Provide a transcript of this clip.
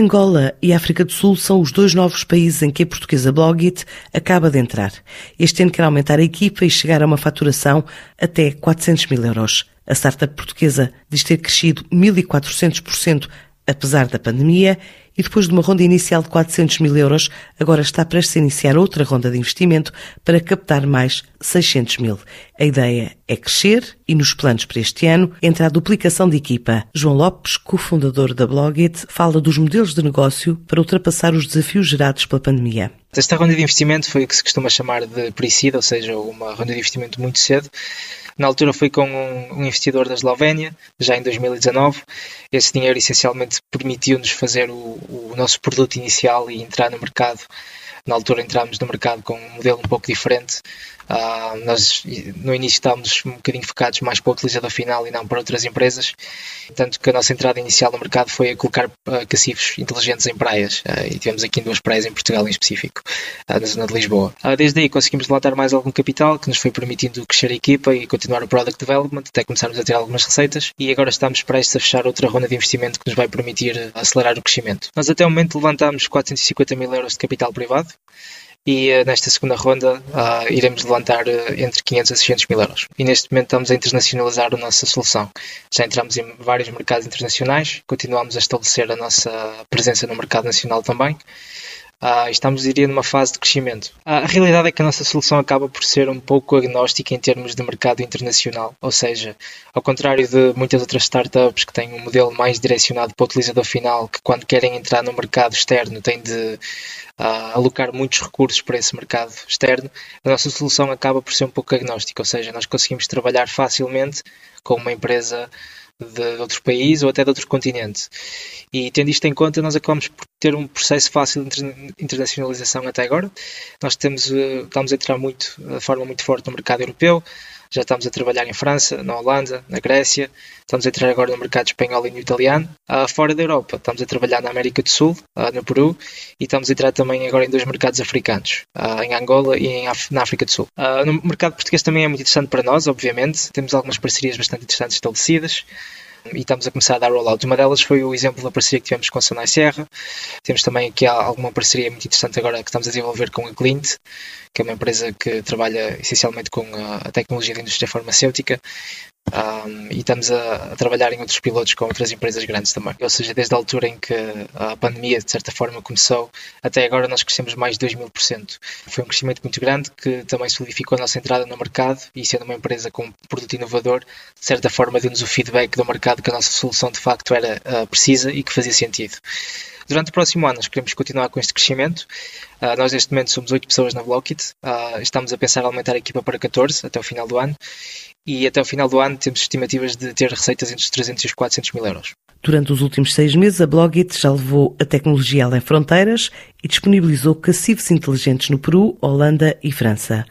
Angola e África do Sul são os dois novos países em que a portuguesa Blogit acaba de entrar. Este ano quer aumentar a equipa e chegar a uma faturação até 400 mil euros. A startup portuguesa diz ter crescido 1.400% apesar da pandemia e depois de uma ronda inicial de 400 mil euros, agora está prestes a iniciar outra ronda de investimento para captar mais 600 mil. A ideia é crescer e nos planos para este ano entra a duplicação de equipa. João Lopes, cofundador da Blogit, fala dos modelos de negócio para ultrapassar os desafios gerados pela pandemia. Esta ronda de investimento foi o que se costuma chamar de pre-seed, ou seja, uma ronda de investimento muito cedo. Na altura foi com um, investidor da Eslovénia, já em 2019. Esse dinheiro essencialmente permitiu-nos fazer o, o nosso produto inicial e entrar no mercado na altura entramos no mercado com um modelo um pouco diferente. Uh, nós no início estávamos um bocadinho focados mais para o utilizador final e não para outras empresas, tanto que a nossa entrada inicial no mercado foi a colocar uh, cacifes inteligentes em praias uh, e tivemos aqui duas praias em Portugal em específico, na zona de Lisboa. desde aí conseguimos levantar mais algum capital que nos foi permitindo crescer a equipa e continuar o product development até começarmos a ter algumas receitas e agora estamos prestes a fechar outra ronda de investimento que nos vai permitir acelerar o crescimento. Nós até o momento levantamos 450 mil euros de capital privado e uh, nesta segunda ronda uh, iremos levantar uh, entre 500 a 600 mil euros. E neste momento estamos a internacionalizar a nossa solução. Já entramos em vários mercados internacionais, continuamos a estabelecer a nossa presença no mercado nacional também. Uh, estamos, diria, numa fase de crescimento. a realidade é que a nossa solução acaba por ser um pouco agnóstica em termos de mercado internacional, ou seja, ao contrário de muitas outras startups que têm um modelo mais direcionado para o utilizador final, que quando querem entrar no mercado externo têm de uh, alocar muitos recursos para esse mercado externo, a nossa solução acaba por ser um pouco agnóstica, ou seja, nós conseguimos trabalhar facilmente com uma empresa de outro país ou até de outro continente. E tendo isto em conta, nós acabamos por ter um processo fácil de internacionalização até agora. Nós temos, eh, estamos a entrar muito, de forma muito forte no mercado europeu, já estamos a trabalhar em França, na Holanda, na Grécia, estamos a entrar agora no mercado espanhol e no italiano. Uh, fora da Europa, estamos a trabalhar na América do Sul, uh, no Peru, e estamos a entrar também agora em dois mercados africanos, uh, em Angola e na África do Sul. no mercado português também é muito interessante para nós, obviamente, temos algumas parcerias bastante interessantes estabelecidas e estamos a começar a dar rollout. Uma delas foi o exemplo da parceria que tivemos com a Sonai Serra. Temos também aqui alguma parceria muito interessante agora que estamos a desenvolver com a Clint, que é uma empresa que trabalha essencialmente com a tecnologia da indústria farmacêutica um, e estamos a, a, trabalhar em outros pilotos com outras empresas grandes também. Ou seja, desde a altura em que a pandemia, de certa forma, começou, até agora nós crescemos mais de 2 mil por cento. Foi um crescimento muito grande que também solidificou a nossa entrada no mercado e sendo uma empresa com um produto inovador, de certa forma deu-nos o feedback do mercado que a nossa solução de facto era uh, precisa e que fazia sentido. Durante o próximo ano, nós queremos continuar com este crescimento. Uh, nós, neste momento, somos 8 pessoas na Blockit. Uh, estamos a pensar em aumentar a equipa para 14 até o final do ano e até o final do ano temos estimativas de ter receitas entre os 300 e os 400 mil euros. Durante os últimos seis meses, a Blogit já levou a tecnologia além fronteiras e disponibilizou cacifes inteligentes no Peru, Holanda e França.